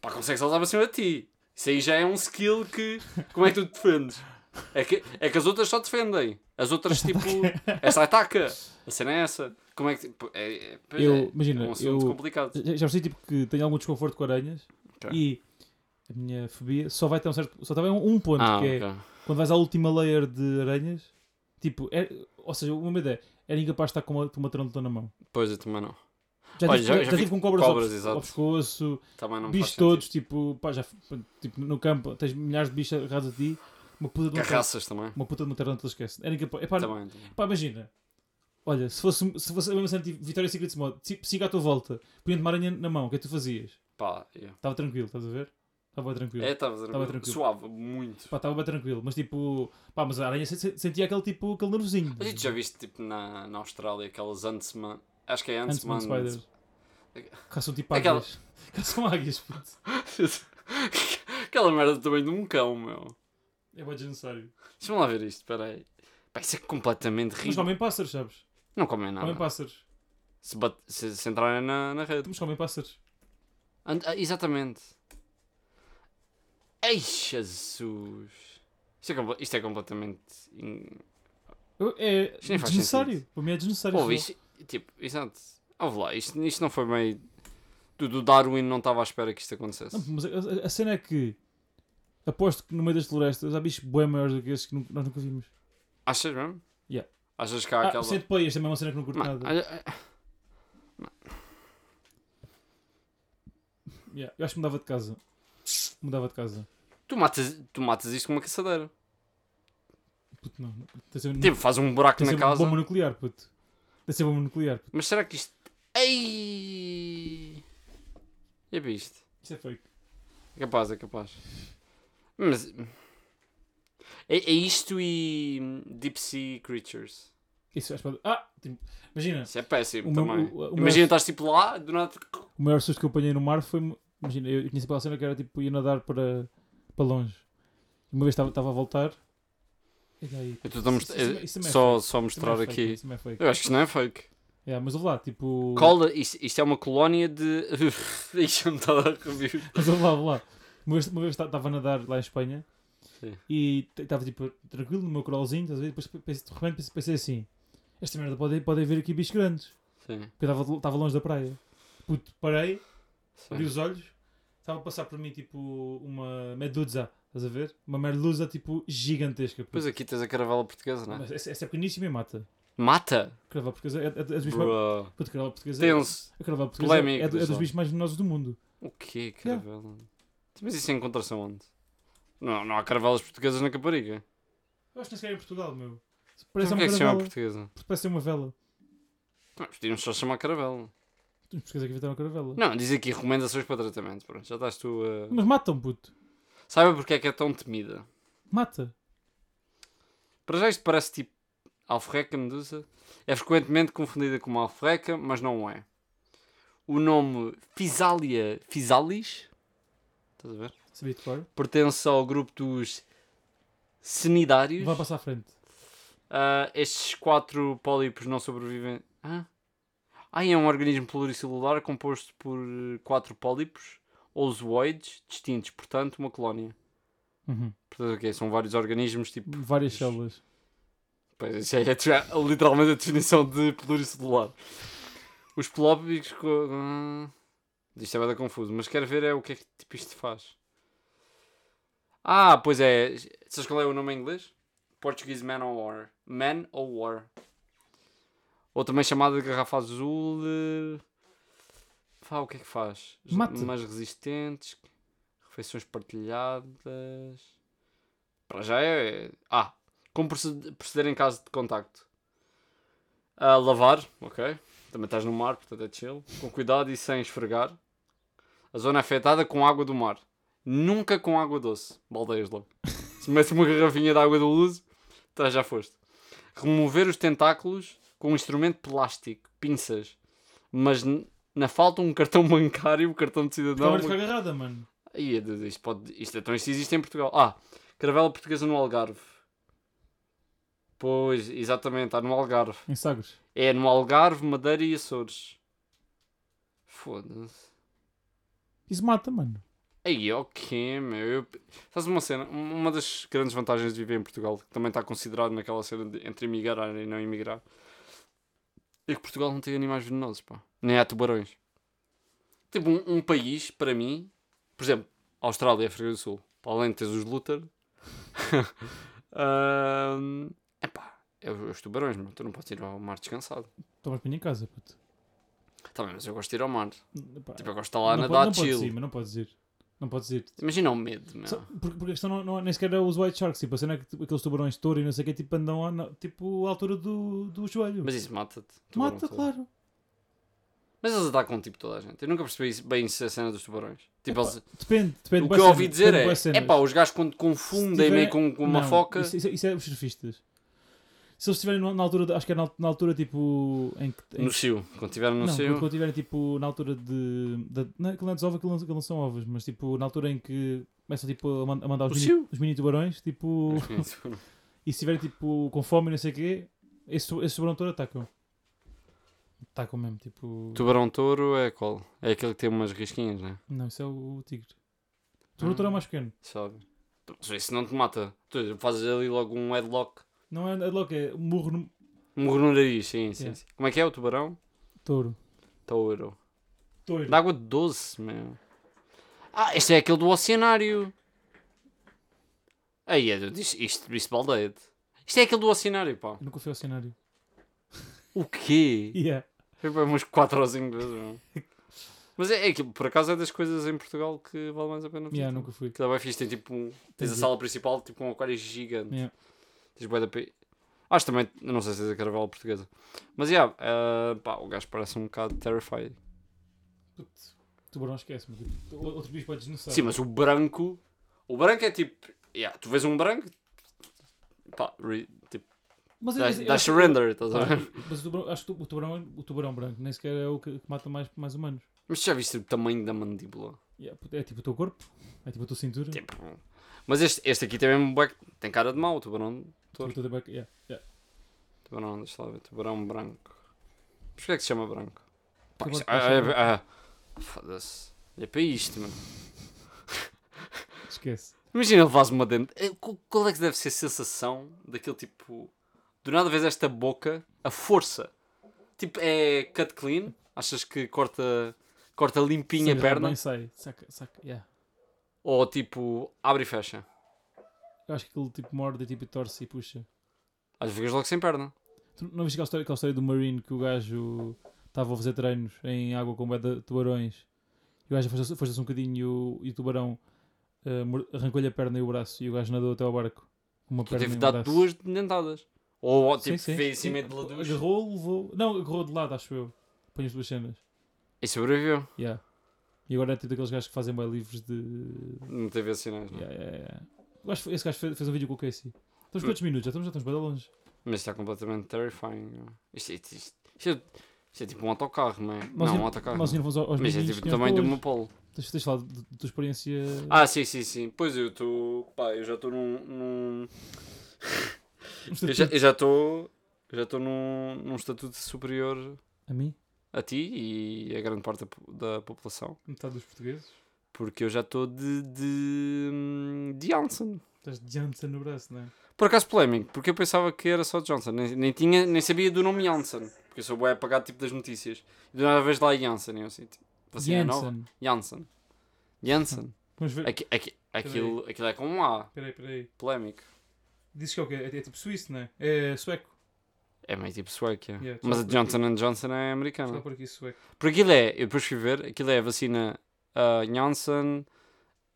A: pá, consegue saltar para cima de ti. Isso aí já é um skill que, como é que tu te defendes? É que, é que as outras só defendem. As outras, tipo, essa ataca. A cena é essa. Como é que, tipo, é, é,
B: Eu-
A: é,
B: imagina,
A: é um assunto
B: eu-
A: complicado.
B: Já, percebi tipo, que tenho algum desconforto com aranhas
A: Ok.
B: e a minha fobia só vai ter um certo. Só tem um, um ponto,
A: Ah,
B: que é
A: ok.
B: quando vais à última layer de aranhas, tipo, é, ou seja, uma ideia, era incapaz de estar com uma, com uma tarântula na mão.
A: Pois eu também não.
B: Já
A: Olha,
B: tive,
A: já-
B: já,
A: já
B: tive
A: vi
B: com cobras,
A: cobras,
B: ao, pes-
A: exato.
B: ao pescoço,
A: Também não me
B: bichos
A: faz sentido.
B: todos, tipo, pá, já, tipo, no campo tens milhares de bichos agarrados a ti, uma puta de uma, tar-
A: Carraças também.
B: uma puta de uma tarântula esquece. Era incapaz. Epá,
A: Também, também.
B: Pá, imagina. Olha, se fosse, se fosse a mesma cena tipo Vitória Secret Mode, siga à tua volta, punha-te uma aranha na mão, o que é que tu fazias?
A: Pá, yeah.
B: Estava tranquilo, estás a ver? Estava tranquilo.
A: É, estava
B: Tava
A: tranquilo.
B: tranquilo.
A: Suave, muito.
B: Pá, estava bem tranquilo, mas tipo, pá, mas a aranha se- se- sentia aquele tipo, aquele nervosinho.
A: Mas tu já viste, tipo, na, na Austrália, aquelas Huntsman... Acho que é
B: Huntsman
A: Huntsman...
B: Spiders. Caçam tipo
A: Aquela-
B: águias. Caçam águias, puto.
A: Aquela merda tamanho de um cão, meu.
B: É bem desnecessário.
A: Deixa-me lá ver isto, espera aí. Pá, isso é completamente
B: Mas
A: ridículo.
B: comem pássaros, sabes?
A: Não comem nada.
B: Comem pássaros.
A: Se, bate- se, se entrarem na, na rede.
B: Mas comem pássaros.
A: And- ah, exatamente. Ei, Jesus. Isto é, isto é completamente... in-
B: É
A: Isto
B: desnecessário. Para mim é desnecessário.
A: Pô, isto, tipo, exato. Ouve lá, isto, isto não foi meio. Do, Darwin não estava à espera que isto acontecesse.
B: Não, mas a, a- a cena é que aposto que no meio das florestas há bichos bem maiores do que esses que nu- nós nunca vimos.
A: Achas mesmo?
B: Yeah.
A: Achas que há
B: Ah,
A: aquela.
B: centopeias também é uma cena que não curto
A: Mano,
B: nada.
A: olha,
B: Yeah, Eu acho que mudava de casa. Mudava de casa.
A: tu, matas, tu matas isto com uma caçadeira.
B: Puto, não. ser,
A: Tipo, faz um buraco na
B: ser
A: casa.
B: bomba nuclear, puto. Tem de ser bomba nuclear, puto.
A: Mas será que isto. Ei! É isto.
B: Isso é fake.
A: É capaz, é capaz. Mas. É, é isto e. Deep Sea Creatures.
B: Isso acho que... Ah! Tipo, imagina,
A: Isso é péssimo
B: O meu-
A: também.
B: o- o meu-
A: Imagina, estás tipo lá, do nada.
B: o maior susto que eu apanhei no mar foi. Imagina, eu tinha sempre aquela cena que era tipo ir nadar para, para longe. Uma vez estava, a voltar. E daí,
A: Eu estou a
B: Isso- isso- isso é
A: só,
B: fake.
A: só
B: Isso
A: mostrar
B: é
A: aqui.
B: isso é.
A: Eu acho que isto não é fake.
B: Yeah, mas lá, tipo.
A: Cola, isto, isto é uma colónia de. Deixa-me estar a review.
B: Mas ouve lá, lá. Uma vez, estava a nadar lá em Espanha
A: Sim.
B: e estava tipo tranquilo no meu coralzinho, estás a ver? Depois de repente pensei, assim: esta merda pode, pode haver aqui bichos grandes.
A: Sim,
B: Porque eu estava- longe da praia. Puto, parei, abri os olhos, estava a passar por mim tipo uma medusa, estás a ver? Uma merluza tipo gigantesca. puto.
A: Depois aqui tens a caravela portuguesa, não é?
B: Mas essa, essa é pequeníssima e mata.
A: Mata!
B: A caravela portuguesa é, é, é dos bichos mais. Puto, a caravela portuguesa,
A: Tenso.
B: a caravela portuguesa é,
A: Polémico,
B: é é dos bichos mais venenosos do mundo.
A: O quê, caravela? Mas isso encontra-se onde? Não, não há caravelas portuguesas na Caparica.
B: Eu acho que nem sequer é em Portugal, meu.
A: Então
B: Parece
A: o que
B: uma
A: é que se chama portuguesa?
B: Parece ser uma vela.
A: Não, podíamos só chamar caravela.
B: Os portugueses aqui a caravela.
A: Não, diz aqui recomendações para tratamento. Pronto, já estás tu a.
B: Mas matam, puto.
A: Sabe porque é que é tão temida?
B: Mata.
A: Para já isto parece tipo alforreca medusa. É frequentemente confundida com uma alforreca, mas não é. O nome Physalia physalis, estás a ver?
B: Sabia de cor.
A: Pertence ao grupo dos cenidários.
B: Vai passar à frente.
A: Ah, estes quatro pólipos não sobrevivem. Ah? Ah, é um organismo pluricelular composto por eh, quatro pólipos ou zooides distintos, portanto, uma colónia.
B: Uhum.
A: Portanto, o quê? São vários organismos tipo.
B: Várias células.
A: Pois, isso é já literalmente a definição de pluricelular. Os polópicos. co- ah, isto é bem confuso, mas quero ver é o que é que tipo, isto faz. Ah, pois é. Sabes qual é o nome em inglês? Portuguese Man o' War. Man o' War. Ou também chamada de garrafa azul. Fá, o que é que faz?
B: Mate.
A: Mais resistentes, refeições partilhadas. Para já é. Ah, como proced- proceder em caso de contacto? Ah, lavar, ok. Também estás no mar, portanto é chill. Com cuidado e sem esfregar. A zona afetada com água do mar. Nunca com água doce. Baldeias logo. Se metes uma garrafinha de água do uso, tá, já foste. Remover os tentáculos com um instrumento plástico, pinças. Mas na falta um cartão bancário, um cartão de cidadão.
B: Ficar agarrada, mano.
A: Aí, isto, pode, isto, então isto existe em Portugal. Ah, caravela portuguesa no Algarve. Pois, exatamente, está no Algarve.
B: Em Sagres.
A: É no Algarve, Madeira e Açores. Foda-se.
B: Isso mata, mano.
A: Aí, ok, meu. Eu... Sabes uma cena? Uma das grandes vantagens de viver em Portugal, que também está considerado naquela cena de, entre emigrar e não emigrar, é que Portugal não tem animais venenosos, pá. Nem há tubarões. Tipo, um, um país, para mim, por exemplo, Austrália e África do Sul, para além de teres os Luther, é epá, é os, tubarões, meu. Tu não podes ir ao mar descansado.
B: Tomas banho em casa, puto.
A: Bem, mas eu gosto de ir ao mar.
B: Epá,
A: Tipo, eu gosto de estar lá a nadar
B: pode, não podes
A: chill.
B: ir, mas não podes ir. Não podes ir.
A: Imagina o medo, meu.
B: Só- porque, porque a questão não, não, nem sequer é os white sharks. Tipo, a cena é que tipo, aqueles tubarões de touro e não sei o que, tipo, andam na- tipo, à altura do, do joelho.
A: Mas isso mata-te.
B: Mata, claro.
A: Mas eles atacam tipo toda a gente. Eu nunca percebi bem isso a cena dos tubarões. Tipo,
B: Epá,
A: eles-
B: Depende, depende.
A: o que eu ouvi dizer é: é pá, os gajos quando confundem meio com, com uma
B: Não,
A: foca.
B: Isso, isso- isso é os surfistas. Se eles estiverem na altura, de- acho que é na, na altura tipo. Em em
A: No cio. Quando estiver no cio.
B: quando, quando tiverem tipo na altura de. de não, aquilo não é desova, aquilo não, são ovos, mas tipo na altura em que começam tipo, a, man- a mandar os mini, os mini tubarões, tipo. e se estiverem tipo com fome e não sei o quê, esse, esse tubarão todo atacam. Atacam mesmo, tipo.
A: Tubarão touro é qual? É aquele que tem umas risquinhas, né?
B: Não, isso é o, o tigre. Tubarão touro é
A: Ah.
B: mais pequeno.
A: Sabe? Isso não te mata. Tu fazes ali logo um headlock.
B: Não é, é logo, é murro no
A: Um murro no nariz, sim, sim,
B: Yeah.
A: sim. Como é que é o tubarão?
B: touro.
A: Touro.
B: Touro.
A: De água doce, meu. Ah, este é aquele do oceanário. Aí, é, isto, isto, isto baldeia-te. Isto é aquele do oceanário, pá.
B: Eu nunca fui ao cenário.
A: O quê?
B: Yeah.
A: Foi para umas 4 ou 5 vezes. Mas é, é que, por acaso, é das coisas em Portugal que vale mais a pena.
B: Yeah, nunca fui.
A: Aquilo é bem fixe, tem tipo um... Tens a
B: Entendi.
A: sala principal, tipo um aquário gigante.
B: Yeah.
A: Tens bué da pe... Acho também, não sei se é a caravela portuguesa. Mas, yeah, eh, pá, o gajo parece um bocado terrified.
B: Tubarão esquece-me. Tipo, outro bicho pode desnecessário.
A: Sim, mas o branco... O branco é tipo... Yeah, tu vês um branco... Pá, re- tipo,
B: Mas
A: dá, dá surrender, estás a ver?
B: Mas o tubarão, acho que o tubarão, o tubarão branco nem sequer é o que, que mata mais, mais humanos.
A: Mas já viste o tamanho da mandíbula?
B: Yeah, é tipo o teu corpo, é tipo a tua cintura.
A: Tipo... Mas este, este aqui tem mesmo bué- tem cara de mau, o tubarão...
B: tu- tu- tu- yeah, yeah.
A: Tubarão, deixa lá ver, tubarão branco. Porquê é que se chama branco? Pá, isto- ah,
B: branco.
A: ah, Foda-se. É para isto, mano.
B: Esquece.
A: Imagina ele faz uma dente. Eh, qu- Qual é que deve ser a sensação daquele tipo. Do nada vês esta boca, a força. Tipo, é cut clean. Achas que corta, corta limpinha a
B: Sai,
A: perna?
B: bem sai, saca, saca, yeah.
A: Ou tipo, abre e fecha.
B: Eu acho que aquilo tipo morde e tipo torce e puxa.
A: Às vezes ficas logo sem perna.
B: Tu não viste aquela história, aquela história do Marine que o gajo estava a fazer treinos em água com bué de tubarões e o gajo foi um bocadinho e o, e o tubarão mor- arrancou-lhe a perna e o braço e o gajo nadou até ao barco uma perna
A: teve de dar
B: braço.
A: duas dentadas. Ou tipo,
B: sim,
A: fez em cima de laduz.
B: Agarrou, levou. Não, agarrou de lado, acho eu. Põe as duas cenas.
A: E sobreviveu.
B: Yeah. E agora é tipo daqueles gajos que fazem bem livros de.
A: Não teve sinais, não.
B: Yeah, yeah, yeah. Acho esse gajo fez, fez um vídeo com o Casey. Estamos quantos minutos? Já estamos, já estamos bem longe.
A: Mas está completamente terrifying. Isto, isto, isto, isto é, isto é tipo um autocarro, não é?
B: Nós
A: não, um autocarro.
B: Nós aos, aos
A: Mas é tipo do
B: tínhamos
A: meu polo.
B: Tens, tens falado da tua experiência.
A: Ah, sim, sim, sim. Pois eu estou. Pá, eu já estou num. num...
B: Um
A: Eu já eu já estou. Já estou num, num estatuto superior
B: A mim?
A: a ti e a grande parte da, da população.
B: Metade dos portugueses?
A: Porque eu já estou de. de. hum, de Johnson.
B: Estás de Janssen no braço, não é?
A: Por acaso polémico, porque eu pensava que era só Johnson. Nem, nem, tinha, nem sabia do nome Janssen. Porque eu sou bem apagado tipo das notícias. E do nada vez lá Janssen. e Eu assim, tipo, nova?
B: Janssen.
A: Janssen. Janssen.
B: Vamos ver.
A: Aqui, aqui, aquilo, aquilo é com um A.
B: Peraí, peraí.
A: Polémico.
B: Dizes que é o quê? É, é tipo suíço, não é? É sueco.
A: É meio tipo sueca.
B: Yeah,
A: Mas a
B: só
A: Johnson Johnson é
B: Só
A: americana.
B: por aqui sueco.
A: Porque aquilo é, eu depois fui ver, aquilo é a vacina uh, Johnson,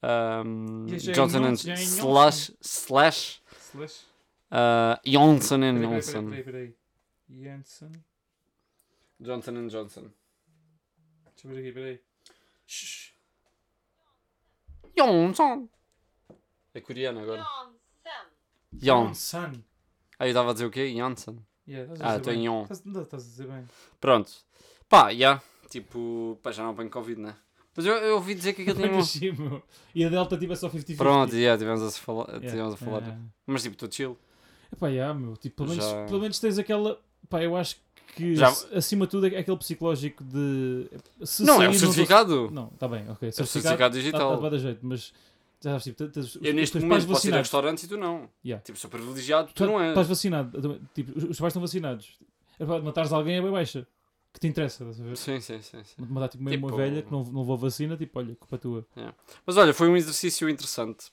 A: um, Johnson and
B: é
A: slash, slash
B: Slash.
A: uh, Johnson and Johnson.
B: peraí, peraí, peraí. Janssen.
A: Johnson and Johnson.
B: Deixa eu ver aqui, peraí. Shhh.
A: Johnson. É coreano agora.
C: Johnson.
A: Ah, eu estava a dizer o quê? Johnson.
B: Yeah, estás a
A: Ah,
B: bem.
A: Yon.
B: Estás, a dizer bem.
A: Pronto. Pá, já. Tipo, pá, já não apanho Covid, né? Mas eu, eu ouvi dizer que aquilo tinha. Um-.
B: E a Delta tipo é só 50-50.
A: Pronto, já, tivemos a, falar,
B: Yeah.
A: tivemos a falar.
B: Yeah.
A: Mas tipo, estou chill.
B: Epá, yeah, meu. Tipo, pelo, menos,
A: Já-
B: pelo menos tens aquela. Pá, eu acho que
A: Já-
B: ac- acima de tudo é aquele psicológico de. Se
A: Não, é
B: tô-
A: certificado.
B: Não, está bem, ok.
A: É o certificado digital.
B: Está, está, jeito, mas já sabes, tipo, tens,
A: Eu neste momento posso ir a restaurantes e tu não.
B: Yeah.
A: Tipo, sou privilegiado, tu
B: Tu
A: não és.
B: estás vacinado. Tipo, os pais estão vacinados. Para matares alguém é bem baixa. Que te interessa, estás a ver?
A: Sim, sim, sim, sim.
B: Tipo, meio uma
A: Tipo-
B: velha que não, não levou vacina, tipo, olha, culpa tua.
A: Mas olha, foi um exercício interessante.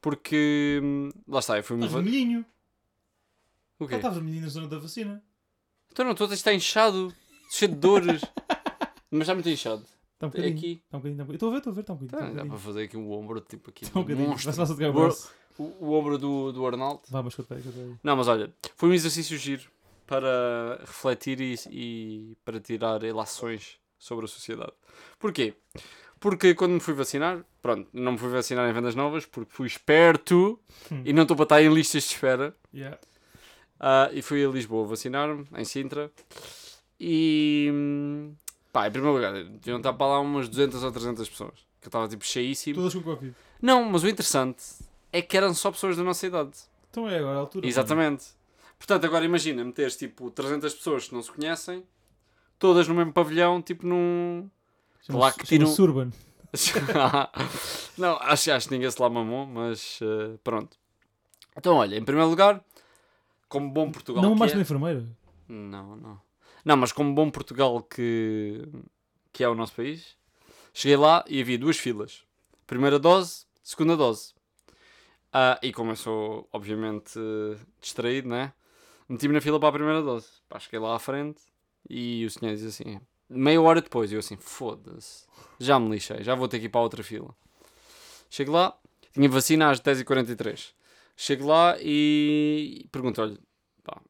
A: Porque. hum, Lá está, eu fui uma.
B: Estás vermelhinho.
A: O
B: Ah,
A: quê?
B: Estás vermelhinho na zona da vacina.
A: Então não, estou a estar inchado, cheio de dores. Mas me tem inchado.
B: Está um
A: É
B: bocadinho.
A: aqui.
B: Está um bocadinho. tá um. Estou a ver, estou a ver, está um bocadinho.
A: Tá,
B: Está um
A: dá para fazer aqui o ombro, tipo aqui.
B: Está um bocadinho.
A: monstro.
B: O.
A: O, o ombro do, do Arnaldo.
B: Vá, mas conta aí.
A: Não, mas olha, foi um exercício giro para refletir e, e para tirar ilações sobre a sociedade. Porquê? Porque quando me fui vacinar, pronto, não me fui vacinar em vendas novas porque fui esperto
B: Hum.
A: e não estou para estar em listas de espera.
B: Yeah.
A: Ah, e fui a Lisboa vacinar-me, em Sintra. E pá, em primeiro lugar, deviam estar para lá umas 200 ou 300 pessoas. Que eu estava tipo cheíssimo.
B: Todas com Covid.
A: Não, mas o interessante é que eram só pessoas da nossa idade.
B: Então é agora a altura.
A: Exatamente. Portanto, agora imagina meteres tipo 300 pessoas que não se conhecem, todas no mesmo pavilhão, tipo num. Claro que tiram-
B: Surban.
A: não, acho, acho que ninguém se lá mamou, mas eh, pronto. Então, olha, em primeiro lugar, como bom Portugal.
B: Não mais
A: é-
B: enfermeira.
A: Não, não. Não, mas como bom Portugal que, que é o nosso país, cheguei lá e havia duas filas. Primeira dose, segunda dose. Ah, e como eu sou, obviamente, distraído, né? Meti-me na fila para a primeira dose. Pá, cheguei lá à frente e o senhor diz assim, meia hora depois, eu assim, foda-se, já me lixei, já vou ter que ir para a outra fila. Chego lá, tinha vacina às 10h43. Chego lá e pergunto, olha, pá,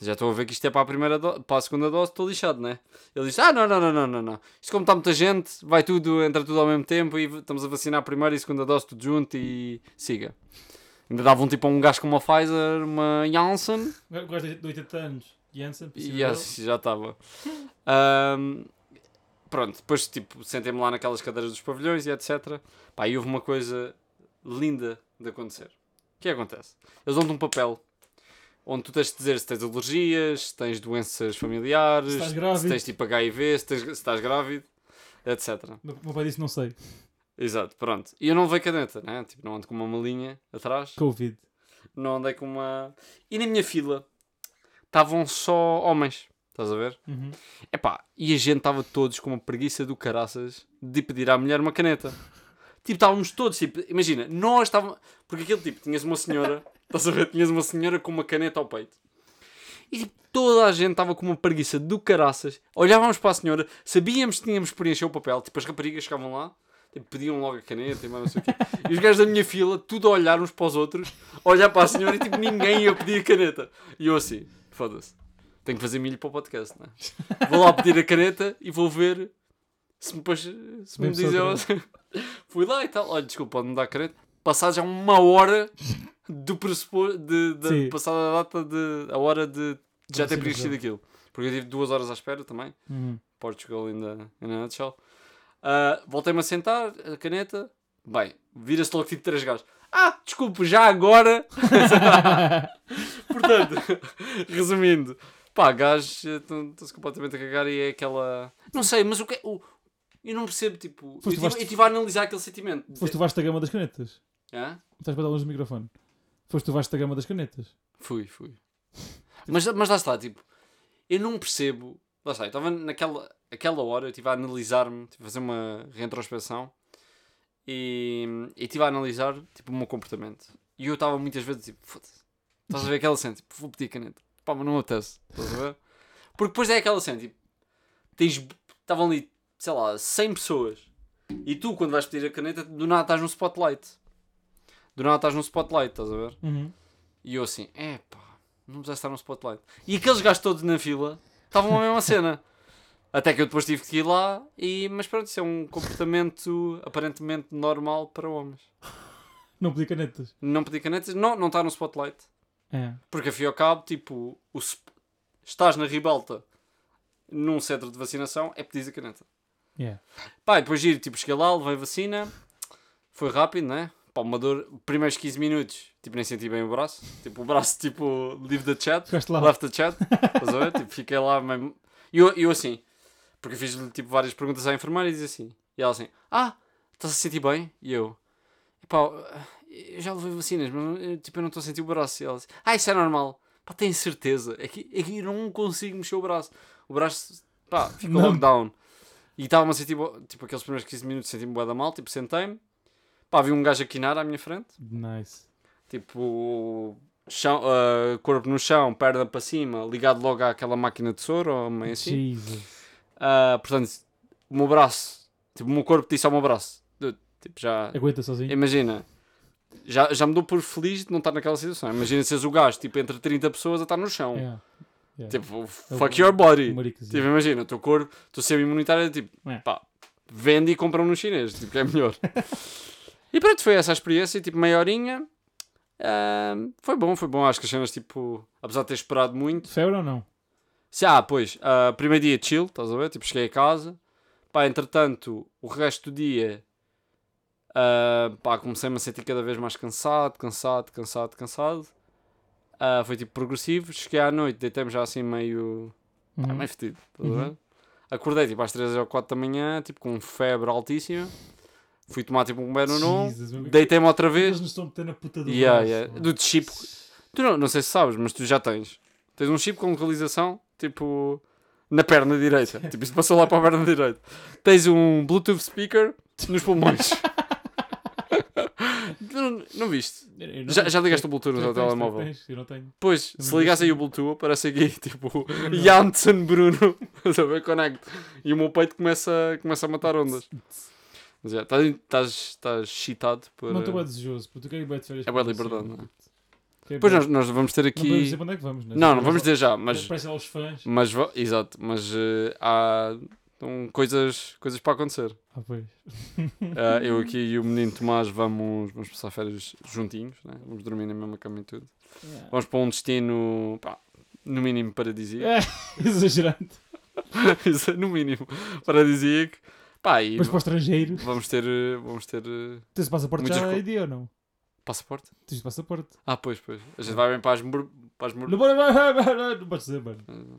A: já estou a ver que isto é para a primeira para a segunda dose, estou lixado, né? Ele diz: Ah, não, não, não, não, não, não. Isto como está muita gente, vai tudo, entra tudo ao mesmo tempo e estamos a vacinar a primeira e a segunda dose tudo junto e siga. Ainda davam tipo a um gajo com uma Pfizer, uma Janssen
B: Gosto de 80 anos. Janssen,
A: assim, já estava. Ahm, pronto, depois tipo, sentei-me lá naquelas cadeiras dos pavilhões e etc. Pá, e houve uma coisa linda de acontecer. O que é que acontece? Eles dão-te um papel onde tu tens de dizer se tens alergias, se tens doenças familiares,
B: Se
A: se tens tipo HIV, se, tens- se estás grávido, etc.
B: Meu meu pai disse não sei.
A: Exato, pronto. E eu não levei caneta, né? Tipo, não ando com uma malinha atrás
B: Covid.
A: não andei com uma. E na minha fila estavam só homens, estás a ver?
B: Uhum.
A: Epá, e a gente estava todos com uma preguiça do caraças de pedir à mulher uma caneta. Tipo, estávamos todos, tipo, imagina, nós estávamos. Porque aquele tipo, tinhas uma senhora, estás a ver? Tinhas uma senhora com uma caneta ao peito. E tipo, toda a gente estava com uma preguiça do caraças. Olhávamos para a senhora, sabíamos que tínhamos que preencher o papel, tipo, as raparigas chegavam lá. Tipo, pediam logo a caneta e mais não sei o quê. E os gajos da minha fila, tudo a olhar uns para os outros, a olhar para a senhora e tipo, ninguém ia pedir a caneta. E eu assim, foda-se. Tenho que fazer milho para o podcast, não é? Vou lá pedir a caneta e vou ver se me, se me
B: Bem
A: dizem. Fui lá e tal. Olha, desculpa, pode-me dar a caneta. Passado já uma hora do pressuposto, de, de, passada a data de. a hora de já ter preenchido aquilo. Porque eu tive duas horas à espera também.
B: Uhum.
A: Portugal in the, in a nutshell. Ah, Voltei-me a sentar, a caneta. Bem, vira-se logo tipo três gajos. Ah, desculpe, já agora. Portanto, resumindo, pá, gajos eh, estão-se completamente a cagar e é aquela. Não sei, mas o que é. O... Eu não percebo, tipo. Eu
B: Foste
A: estive
B: vasto-
A: a analisar aquele sentimento.
B: Foste
A: dizer-
B: o vasta gama das canetas.
A: Hã?
B: Estás para dar longe do microfone. Foste o vasta gama das canetas.
A: Fui, fui. Mas, mas lá está, tipo, eu não percebo. Lá está, eu estava naquela aquela hora, eu estive a analisar-me, estive a fazer uma retrospecção e, e estive a analisar tipo, o meu comportamento. E eu estava muitas vezes tipo, foda-se. Estás a ver aquela cena, tipo, vou pedir caneta. Pá, mas não apetece. Estás a ver? Porque depois é aquela cena, tipo, tens. Estavam ali, sei lá, 100 pessoas. E tu, quando vais pedir a caneta, do nada estás no spotlight. Do nada estás no spotlight, estás a ver?
B: Uhum.
A: E eu assim, é pá, não precisa estar no spotlight. E aqueles gajos todos na fila estavam a mesma cena. Até que eu depois tive que ir lá, e, mas pronto, isso é um comportamento aparentemente normal para homens.
B: Não pedi canetas.
A: Não pedir canetas, não, não está no spotlight.
B: É.
A: Porque a fio ao cabo, tipo, o estás na ribalta num centro de vacinação, é pedir a caneta.
B: Yeah.
A: Pá, depois giro, tipo, cheguei lá, levei vacina, foi rápido, né? Pá, uma dor, primeiros 15 minutos, tipo, nem senti bem o braço. Tipo, o braço, tipo, leave the chat, left the chat, estás a ver? Tipo, fiquei lá mesmo. E eu, eu assim, porque eu fiz, tipo, várias perguntas à enfermeira e disse assim, e ela assim, ah, estás a sentir bem? E eu, pá, eu já levei vacinas, mas, eh, tipo, eu não estou a sentir o braço. E ela assim, ah, isso é normal. Pá, tenho certeza, é que, é que eu não consigo mexer o braço. O braço, pá, ficou lockdown. E estava-me a sentir, tipo, aqueles primeiros 15 minutos senti-me bué da mal, tipo, sentei-me. Pá, vi um gajo a quinar à minha frente.
B: Nice.
A: Tipo, chão, ah, corpo no chão, perna para cima, ligado logo àquela máquina de soro, ou meio assim. Ah, portanto, o meu braço, tipo, o meu corpo disse ao meu braço. Dude, Tipo, já...
B: Aguenta sozinho.
A: Imagina, já, já me dou por feliz de não estar naquela situação. Imagina seres o gajo, tipo, entre 30 pessoas a estar no chão.
B: Yeah. Yeah.
A: Tipo,
B: É
A: fuck your body. Tipo, imagina, o teu corpo, o teu sistema imunitário é tipo,
B: É.
A: pá, vende e compra no chinês, tipo, que é melhor. e pronto, foi essa a experiência, tipo, meia horinha. Ahm, foi bom, foi bom. Acho que as cenas, tipo, apesar de ter esperado muito.
B: Febre ou não?
A: Se, ah, pois, ah, primeiro dia chill, estás a ver? Tipo, cheguei a casa. Pá, entretanto, o resto do dia, ah, pá, comecei-me a sentir cada vez mais cansado, cansado, cansado, cansado. Ah, foi tipo progressivo. Cheguei à noite, deitei-me já assim meio.
B: Uhum.
A: Ah, meio fedido, estás a
B: Uhum.
A: ver? Acordei tipo às 3 ou 4 da manhã, tipo com febre altíssima. Fui tomar tipo um banho
B: meu-
A: Deitei-me outra
B: Eles
A: vez.
B: nos estão a meter na puta do
A: Yeah,
B: braço,
A: yeah. Do chip. Tu não, não sei se sabes, mas tu já tens. Tens um chip com localização, tipo, na perna direita. tipo, isso passou lá para a perna direita. Tens um Bluetooth speaker nos pulmões. Não, não viste?
B: Não
A: Já, já ligaste o Bluetooth no teu telemóvel?
B: tens, Eu não tenho.
A: Pois,
B: Não
A: se ligasse aí o Bluetooth, aparece aqui, tipo,
B: Não.
A: Janssen Bruno, estás a ver, connect. E o meu peito começa, começa a matar ondas. Mas já, estás- estás excitado por...
B: Não estou bem desejoso, porque tu queres ir bem de férias.
A: É
B: você,
A: liberdade, não é?
B: Quero
A: Pois
B: bué-
A: nós, nós vamos ter
B: Não podemos
A: aqui...
B: dizer para onde é que vamos, né?
A: Não, não vamos dizer já, mas...
B: Parece aos fãs.
A: mas exato, mas eh, há então, coisas, coisas para acontecer.
B: Ah, pois.
A: Ah, eu aqui e o menino Tomás vamos, vamos passar férias juntinhos, né? vamos dormir na mesma cama e tudo.
B: Yeah.
A: Vamos para um destino, pá, no mínimo paradisíaco.
B: É, exagerante.
A: É no mínimo paradisíaco. Pá, e
B: Mas para o estrangeiro.
A: vamos ter, eh, vamos ter eh,
B: Tens passaporte
A: Muitas
B: já
A: co-
B: dia ou não?
A: passaporte.
B: Tens passaporte.
A: Ah, pois, pois. A gente vai bem para as mur... para as mur...
B: Não pode- não podes dizer, mano.
A: Ah,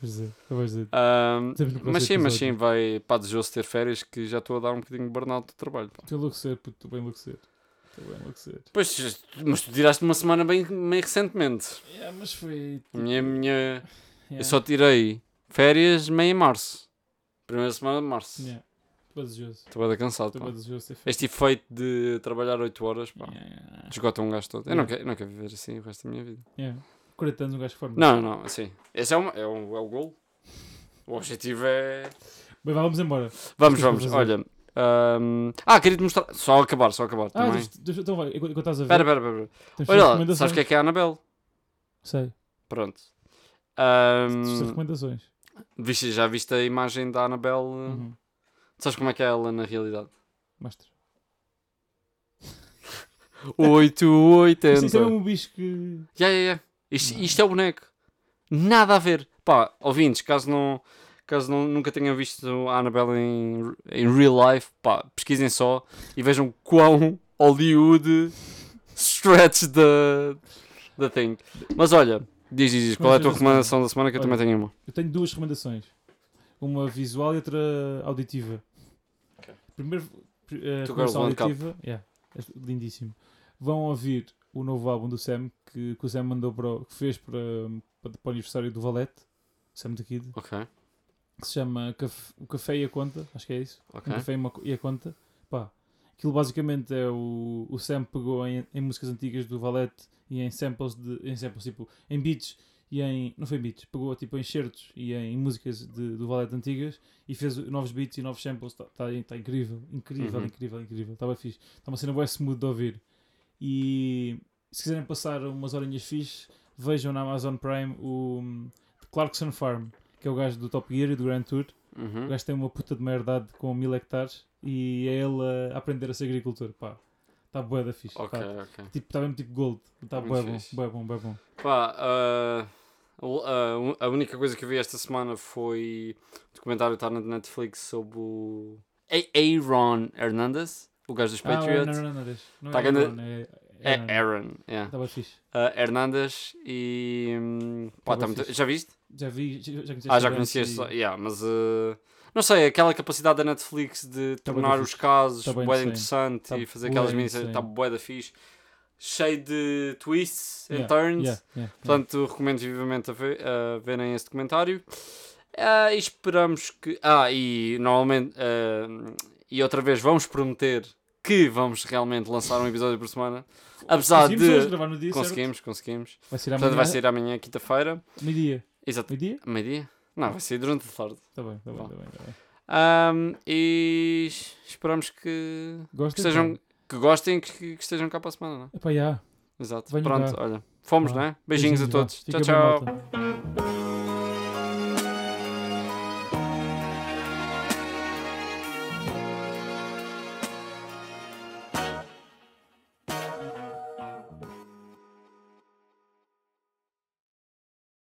B: Vais dizer. Não dizer.
A: Ahm,
B: Temos no próximo
A: mas sim, mas sim,
B: episódio.
A: vai para desejoso ter férias que já estou a dar um bocadinho de burnout do trabalho. Pá.
B: Estou a enlouquecer, puto. Estou bem a enlouquecer. Estou bem a enlouquecer.
A: Pois, mas tu tiraste uma semana bem, bem recentemente.
B: Yeah, mas foi.
A: A minha, minha... Eu só tirei férias meio em março. Primeira semana de março.
B: Yeah. Estou desejoso.
A: Estou bem cansado.
B: Estou bem desejoso.
A: Este efeito de trabalhar 8 horas, pá,
B: Yeah,
A: esgota um gajo todo. Eu não,
B: Yeah.
A: quero, eu não quero viver assim o resto da minha vida.
B: yeah. 40 anos um gajo forma.
A: Não, não, assim. Esse é, uma, é, o, é o gol. O objetivo é.
B: Bem, vamos embora.
A: Vamos,
B: é
A: vamos. Olha. ahm, Ah, queria-te mostrar. Só acabar, só acabar.
B: Ah,
A: também.
B: deixa, deixa, então vai. Enquanto estás a ver.
A: Espera, espera, espera.
B: temos
A: Olha lá, sabes o que é que é a Anabel?
B: Sei.
A: Pronto. Ahm,
B: recomendações.
A: viste, já viste a imagem da Anabel?
B: Uhum.
A: Sabes como é que é ela na realidade?
B: Mostra.
A: 880.
B: Isso, isso é um bicho que.
A: Ya, ya, ya. Isto, isto é o boneco. Nada a ver. Pá, ouvintes, caso, não, caso não, nunca tenham visto a Annabelle em, em real life, pá, pesquisem só e vejam quão Hollywood stretch da da thing. Mas olha, diz, diz, diz, qual é a tua recomendação da semana que eu
B: Olha.
A: também tenho uma.
B: Eu tenho duas recomendações. Uma visual e outra auditiva. Primeiro, pri- eh,
A: To
B: auditiva. Yeah, é lindíssimo. Vão ouvir o novo álbum do Sam que, que o Sam mandou para, o- que fez para, para, para o aniversário do Valete, Sam the Kid,
A: Ok,
B: que se chama Caf- O Café e a Conta. Acho que é isso.
A: ok.
B: Um café e, e a conta. Pá, aquilo basicamente é o, o Sam pegou em, em músicas antigas do Valete e em samples, de, em samples tipo, em beats e em. Não foi beats, pegou tipo em certos e em músicas de, do Valete antigas e fez novos beats e novos samples. Está tá, tá incrível, incrível,
A: Uhum.
B: incrível, incrível. Estava fixe. Está uma cena boa smooth de ouvir. E se quiserem passar umas horinhas fixe, vejam na Amazon Prime o hum, Clarkson Farm, que é o gajo do Top Gear e do Grand Tour. O
A: Uhum.
B: gajo tem uma puta de merdade com mil hectares e é ele a aprender a ser agricultor. Pá, está bué da fixe.
A: Ok,
B: Tá,
A: ok.
B: tipo, está mesmo tipo gold. Está bué bom, bué bom, bué bom.
A: Pá, ah, ah, a única coisa que eu vi esta semana foi o documentário que está na Netflix sobre o A- Aaron Hernandez, o gajo dos
B: Ah,
A: Patriots.
B: não, não, não, não, não
A: Tá
B: é
A: grande-
B: Aaron, é
A: É
B: Aaron.
A: Aaron, yeah.
B: Estava fixe.
A: Ah, Hernandez e. hum, pá,
B: Tá
A: tá
B: bem
A: muito-. Já viste?
B: Já vi, já, já conheceste
A: Ah, já conhecias,
B: e-
A: só- yeah, mas. ah, não sei, aquela capacidade da Netflix de
B: Tá
A: tornar os casos
B: Tá insane.
A: interessante
B: Tá
A: e fazer aquelas minisséries, está bué da fixe. Cheio de twists and
B: Yeah,
A: turns.
B: yeah, yeah,
A: Portanto, recomendo vivamente a, ver, a verem esse documentário. Ah, e esperamos que. Ah, e normalmente. ah, e outra vez, vamos prometer que vamos realmente lançar um episódio por semana. Apesar
B: Conseguimos
A: de.
B: gravar no dia, certo?
A: Conseguimos, conseguimos.
B: Vai ser amanhã.
A: Portanto, vai ser amanhã, quinta-feira.
B: Meio-dia.
A: Exato.
B: Meio-dia?
A: Meio-dia? Não, vai ser durante a tarde.
B: Tá bem, tá bem,
A: Bom.
B: tá bem. Tá bem.
A: Ahm, e esperamos que, que,
B: Gostem?
A: estejam, que gostem que, que estejam cá para a semana, não é?
B: Epá, já.
A: Exato.
B: Venham
A: Pronto,
B: cá.
A: olha. Fomos,
B: Vá.
A: não é? Beijinhos a
B: vá.
A: todos. Tchau, tchau.